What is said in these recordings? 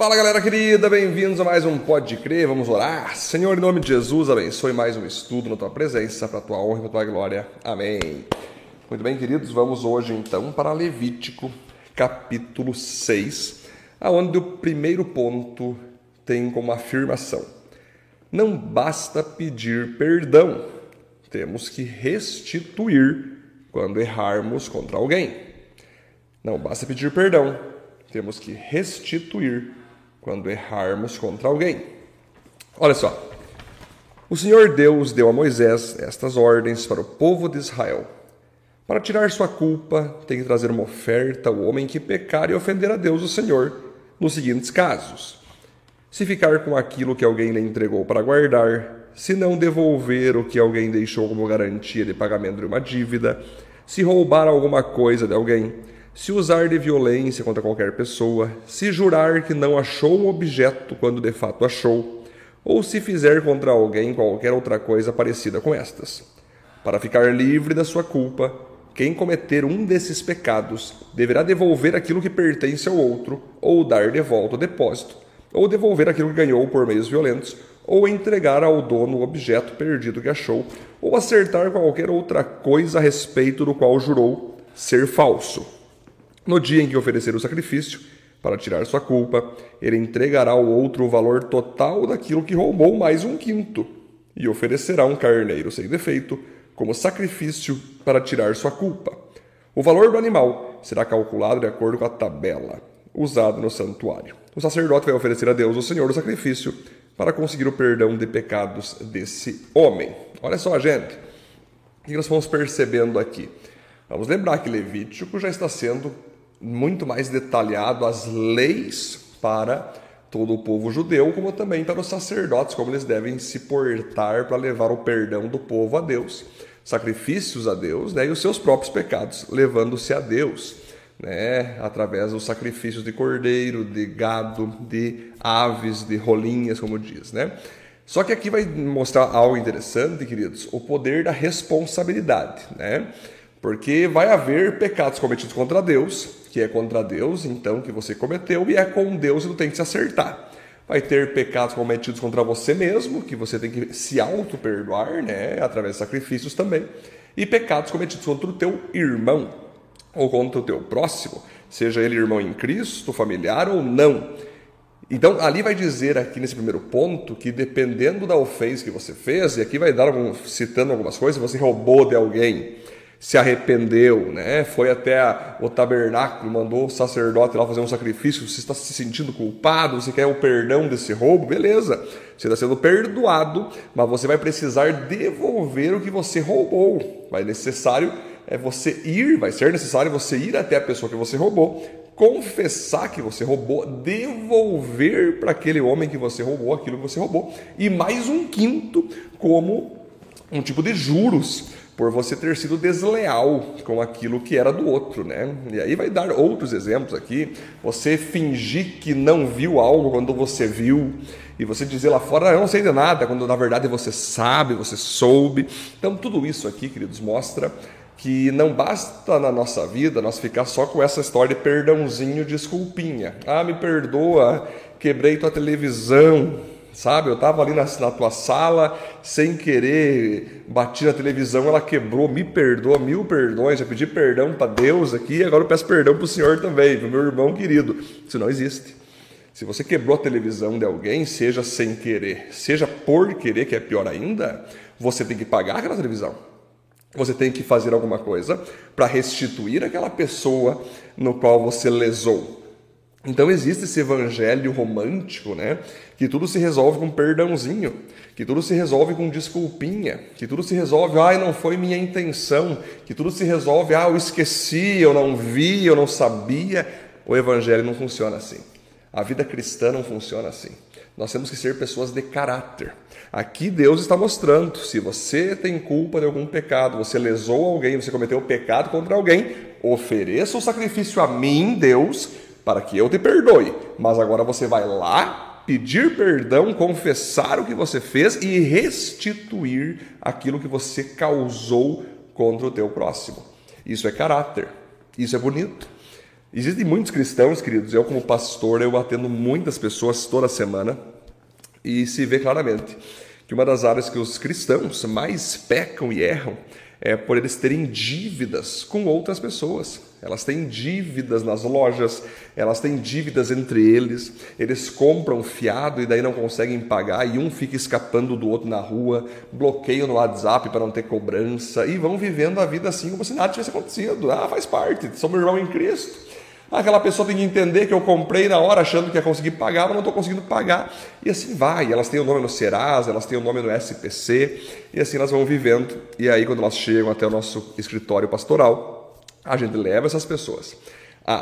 Fala galera querida, bem-vindos a mais um Pode Crer, vamos orar. Senhor, em nome de Jesus, abençoe mais um estudo na tua presença, para a tua honra e para a tua glória. Amém. Muito bem, queridos, vamos hoje então para Levítico, capítulo 6, aonde o primeiro ponto tem como afirmação: Não basta pedir perdão, temos que restituir quando errarmos contra alguém. Não basta pedir perdão, temos que restituir quando errarmos contra alguém. Olha só. O Senhor Deus deu a Moisés estas ordens para o povo de Israel. Para tirar sua culpa, tem que trazer uma oferta ao homem que pecar e ofender a Deus, o Senhor, nos seguintes casos: se ficar com aquilo que alguém lhe entregou para guardar, se não devolver o que alguém deixou como garantia de pagamento de uma dívida, se roubar alguma coisa de alguém, se usar de violência contra qualquer pessoa, se jurar que não achou um objeto quando de fato achou, ou se fizer contra alguém qualquer outra coisa parecida com estas. Para ficar livre da sua culpa, quem cometer um desses pecados deverá devolver aquilo que pertence ao outro, ou dar de volta o depósito, ou devolver aquilo que ganhou por meios violentos, ou entregar ao dono o objeto perdido que achou, ou acertar qualquer outra coisa a respeito do qual jurou ser falso. No dia em que oferecer o sacrifício, para tirar sua culpa, ele entregará ao outro o valor total daquilo que roubou mais um quinto, e oferecerá um carneiro sem defeito como sacrifício para tirar sua culpa. O valor do animal será calculado de acordo com a tabela usada no santuário. O sacerdote vai oferecer a Deus, o Senhor, o sacrifício para conseguir o perdão de pecados desse homem. Olha só, gente, o que nós vamos percebendo aqui? Vamos lembrar que Levítico já está sendo muito mais detalhado as leis para todo o povo judeu, como também para os sacerdotes, como eles devem se portar para levar o perdão do povo a Deus, sacrifícios a Deus né, e os seus próprios pecados, levando-se a Deus. Né, através dos sacrifícios de cordeiro, de gado, de aves, de rolinhas, como diz, né? Só que aqui vai mostrar algo interessante, queridos, o poder da responsabilidade, né? Porque vai haver pecados cometidos contra Deus que é contra Deus, então, que você cometeu, e é com Deus e não tem que se acertar. Vai ter pecados cometidos contra você mesmo, que você tem que se auto-perdoar, né, através de sacrifícios também, e pecados cometidos contra o teu irmão ou contra o teu próximo, seja ele irmão em Cristo, familiar ou não. Então, ali vai dizer aqui nesse primeiro ponto que dependendo da ofensa que você fez, e aqui vai dar citando algumas coisas, você roubou de alguém, se arrependeu, né? foi até o tabernáculo, mandou o sacerdote lá fazer um sacrifício, você está se sentindo culpado, você quer o perdão desse roubo, beleza, você está sendo perdoado, mas você vai precisar devolver o que você roubou. Vai necessário é você ir, vai ser necessário você ir até a pessoa que você roubou, confessar que você roubou, devolver para aquele homem que você roubou aquilo que você roubou, e mais um quinto como um tipo de juros por você ter sido desleal com aquilo que era do outro, né? E aí vai dar outros exemplos aqui. Você fingir que não viu algo quando você viu, e você dizer lá fora, ah, eu não sei de nada, quando na verdade você sabe, você soube. Então, tudo isso aqui, queridos, mostra que não basta na nossa vida nós ficar só com essa história de perdãozinho, desculpinha. Ah, me perdoa, quebrei tua televisão, sabe? Eu estava ali na, na, tua sala, sem querer, bati na televisão, ela quebrou, me perdoa, mil perdões, já pedi perdão para Deus aqui, agora eu peço perdão para o Senhor também, para o meu irmão querido. Isso não existe. Se você quebrou a televisão de alguém, seja sem querer, seja por querer, que é pior ainda, você tem que pagar aquela televisão. Você tem que fazer alguma coisa para restituir aquela pessoa no qual você lesou. Então existe esse evangelho romântico, né? Que tudo se resolve com perdãozinho, que tudo se resolve com desculpinha, que tudo se resolve, ai, não foi minha intenção, que tudo se resolve, ah, eu esqueci, eu não vi, eu não sabia. O evangelho não funciona assim. A vida cristã não funciona assim. Nós temos que ser pessoas de caráter. Aqui Deus está mostrando: se você tem culpa de algum pecado, você lesou alguém, você cometeu pecado contra alguém, ofereça o sacrifício a mim, Deus, para que eu te perdoe. Mas agora você vai lá pedir perdão, confessar o que você fez e restituir aquilo que você causou contra o teu próximo. Isso é caráter. Isso é bonito. Existem muitos cristãos, queridos, eu como pastor, eu atendo muitas pessoas toda semana e se vê claramente que uma das áreas que os cristãos mais pecam e erram é por eles terem dívidas com outras pessoas. Elas têm dívidas nas lojas, elas têm dívidas entre eles, eles compram fiado e daí não conseguem pagar, e um fica escapando do outro na rua, bloqueiam no WhatsApp para não ter cobrança, e vão vivendo a vida assim como se nada tivesse acontecido. Ah, faz parte, somos irmão em Cristo. Aquela pessoa tem que entender que eu comprei na hora achando que ia conseguir pagar, mas não estou conseguindo pagar. E assim vai. Elas têm o nome no Serasa, elas têm o nome no SPC, e assim elas vão vivendo. E aí, quando elas chegam até o nosso escritório pastoral, a gente leva essas pessoas a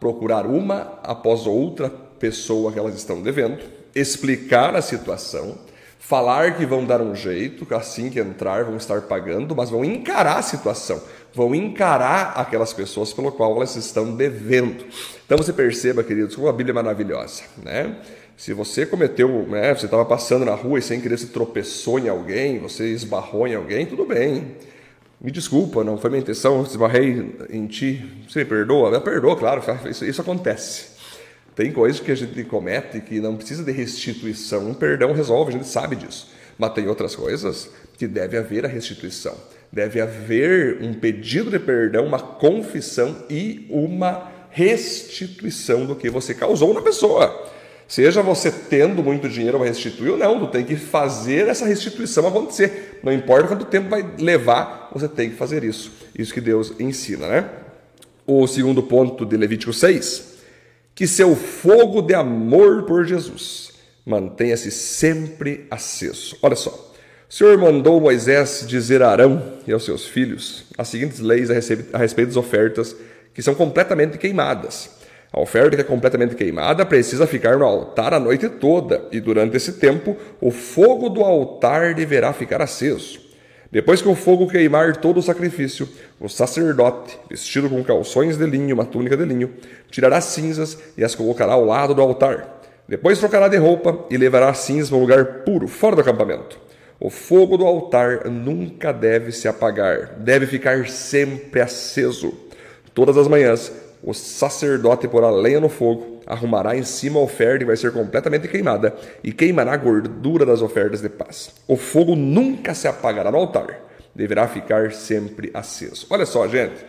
procurar uma após outra pessoa que elas estão devendo, explicar a situação, falar que vão dar um jeito, que assim que entrar vão estar pagando, mas vão encarar a situação vão encarar aquelas pessoas pelo qual elas estão devendo. Então você perceba, queridos, como a Bíblia é maravilhosa, né? Se você cometeu, né, você estava passando na rua e sem querer se tropeçou em alguém, você esbarrou em alguém, tudo bem. Me desculpa, não foi minha intenção, esbarrei em ti. Você me perdoa? Eu perdoa, claro, isso, isso acontece. Tem coisas que a gente comete que não precisa de restituição. Um perdão resolve, a gente sabe disso. Mas tem outras coisas que deve haver a restituição. Deve haver um pedido de perdão, uma confissão e uma restituição do que você causou na pessoa. Seja você tendo muito dinheiro para restituir ou não, tu tem que fazer essa restituição acontecer. Não importa quanto tempo vai levar, você tem que fazer isso. Isso que Deus ensina, né? O segundo ponto de Levítico 6, que seu fogo de amor por Jesus mantenha-se sempre aceso. Olha só. O Senhor mandou Moisés dizer a Arão e aos seus filhos as seguintes leis a respeito das ofertas que são completamente queimadas. A oferta que é completamente queimada precisa ficar no altar a noite toda, e durante esse tempo o fogo do altar deverá ficar aceso. Depois que o fogo queimar todo o sacrifício, o sacerdote, vestido com calções de linho e uma túnica de linho, tirará cinzas e as colocará ao lado do altar. Depois trocará de roupa e levará as cinzas para um lugar puro, fora do acampamento. O fogo do altar nunca deve se apagar, deve ficar sempre aceso. Todas as manhãs, o sacerdote porá lenha no fogo, arrumará em cima a oferta e vai ser completamente queimada, e queimará a gordura das ofertas de paz. O fogo nunca se apagará no altar, deverá ficar sempre aceso. Olha só, gente,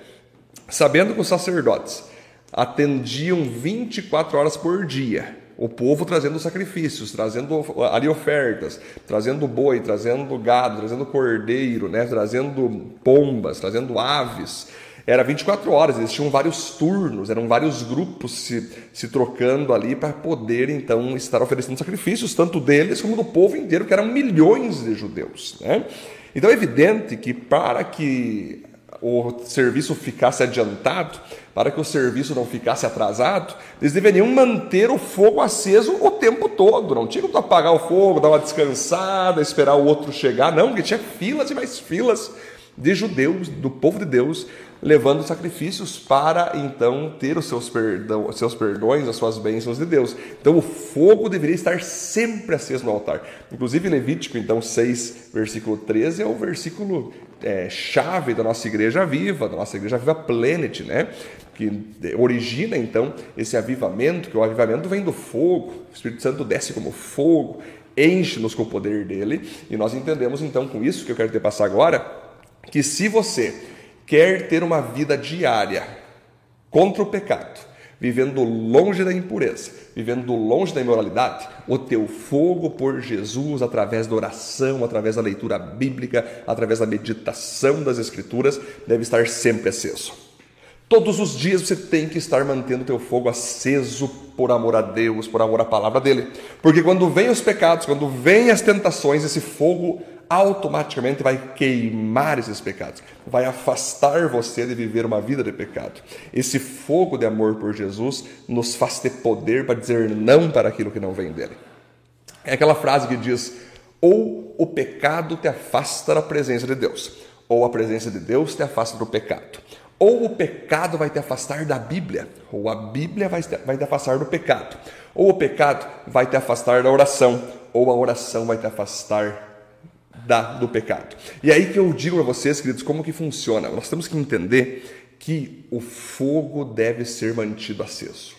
sabendo que os sacerdotes atendiam 24 horas por dia, o povo trazendo sacrifícios, trazendo ali ofertas, trazendo boi, trazendo gado, trazendo cordeiro, né? trazendo pombas, trazendo aves. Era 24 horas, eles tinham vários turnos, eram vários grupos se, se trocando ali para poder então estar oferecendo sacrifícios, tanto deles como do povo inteiro, que eram milhões de judeus. Né? Então é evidente que para que o serviço ficasse adiantado, para que o serviço não ficasse atrasado, eles deveriam manter o fogo aceso o tempo todo. Não tinha que apagar o fogo, dar uma descansada, esperar o outro chegar. Não, porque tinha filas e mais filas de judeus, do povo de Deus, levando sacrifícios para então ter os seus, perdão, seus perdões, as suas bênçãos de Deus. Então o fogo deveria estar sempre aceso no altar. Inclusive Levítico, então 6, versículo 13, é o versículo é, chave da nossa igreja viva, da nossa igreja viva Planet, né? Que origina então esse avivamento, que o avivamento vem do fogo, o Espírito Santo desce como fogo, enche-nos com o poder dele, e nós entendemos então com isso que eu quero te passar agora, que se você quer ter uma vida diária contra o pecado, vivendo longe da impureza, vivendo longe da imoralidade, o teu fogo por Jesus, através da oração, através da leitura bíblica, através da meditação das Escrituras, deve estar sempre aceso. Todos os dias você tem que estar mantendo o teu fogo aceso por amor a Deus, por amor à palavra dele. Porque quando vem os pecados, quando vem as tentações, esse fogo automaticamente vai queimar esses pecados, vai afastar você de viver uma vida de pecado. Esse fogo de amor por Jesus nos faz ter poder para dizer não para aquilo que não vem dele. É aquela frase que diz: ou o pecado te afasta da presença de Deus, ou a presença de Deus te afasta do pecado. Ou o pecado vai te afastar da Bíblia, ou a Bíblia vai te, vai te afastar do pecado. Ou o pecado vai te afastar da oração, ou a oração vai te afastar da, do pecado. E aí que eu digo para vocês, queridos, como que funciona. Nós temos que entender que o fogo deve ser mantido aceso.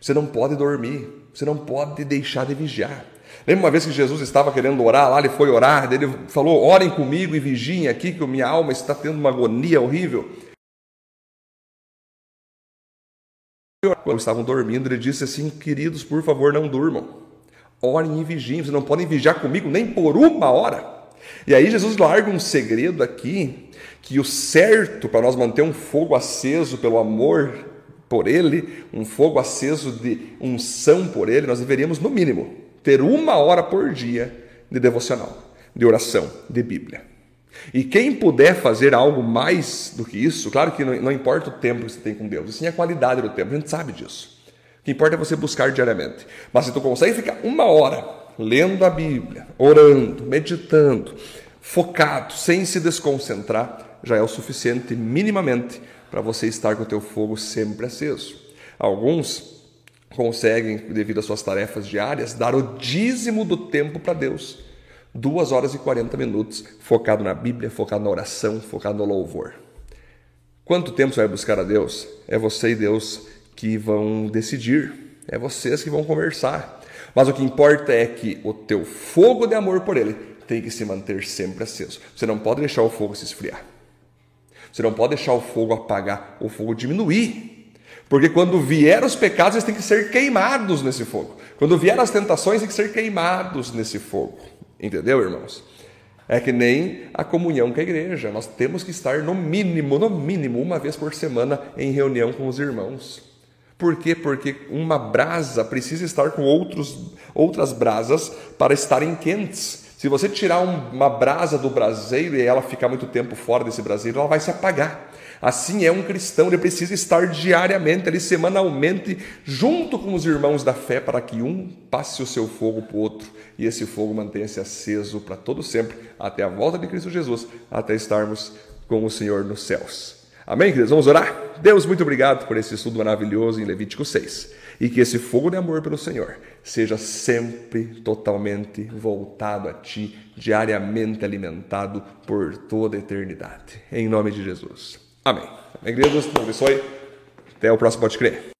Você não pode dormir, você não pode deixar de vigiar. Lembra uma vez que Jesus estava querendo orar lá, ele foi orar, ele falou: orem comigo e vigiem aqui, que minha alma está tendo uma agonia horrível. Quando estavam dormindo, ele disse assim: Queridos, por favor, não durmam. Orem e vigiem. Vocês não podem vigiar comigo nem por uma hora. E aí Jesus larga um segredo aqui, que o certo para nós manter um fogo aceso pelo amor por Ele, um fogo aceso de unção por Ele, nós deveríamos, no mínimo, ter uma hora por dia de devocional, de oração, de Bíblia. E quem puder fazer algo mais do que isso, claro que não, não importa o tempo que você tem com Deus, sim a qualidade do tempo, a gente sabe disso. O que importa é você buscar diariamente. Mas se tu consegue ficar uma hora lendo a Bíblia, orando, meditando, focado, sem se desconcentrar, já é o suficiente minimamente para você estar com o teu fogo sempre aceso. Alguns conseguem, devido às suas tarefas diárias, dar o dízimo do tempo para Deus. Duas horas e 40 minutos, focado na Bíblia, focado na oração, focado no louvor. Quanto tempo você vai buscar a Deus? É você e Deus que vão decidir. É vocês que vão conversar. Mas o que importa é que o teu fogo de amor por Ele tem que se manter sempre aceso. Você não pode deixar o fogo se esfriar. Você não pode deixar o fogo apagar, o fogo diminuir. Porque quando vier os pecados, eles têm que ser queimados nesse fogo. Quando vier as tentações, têm que ser queimados nesse fogo. Entendeu, irmãos? É que nem a comunhão com a igreja. Nós temos que estar no mínimo, no mínimo, uma vez por semana em reunião com os irmãos. Por quê? Porque uma brasa precisa estar com outros, outras brasas para estarem quentes. Se você tirar uma brasa do braseiro e ela ficar muito tempo fora desse braseiro, ela vai se apagar. Assim é um cristão, ele precisa estar diariamente, ali, semanalmente, junto com os irmãos da fé, para que um passe o seu fogo para o outro e esse fogo mantenha-se aceso para todo sempre, até a volta de Cristo Jesus, até estarmos com o Senhor nos céus. Amém, queridos? Vamos orar? Deus, muito obrigado por esse estudo maravilhoso em Levítico 6. E que esse fogo de amor pelo Senhor seja sempre totalmente voltado a Ti, diariamente alimentado por toda a eternidade. Em nome de Jesus. Amém. Amém, queridos? Deus abençoe. Até o próximo Pode Crer.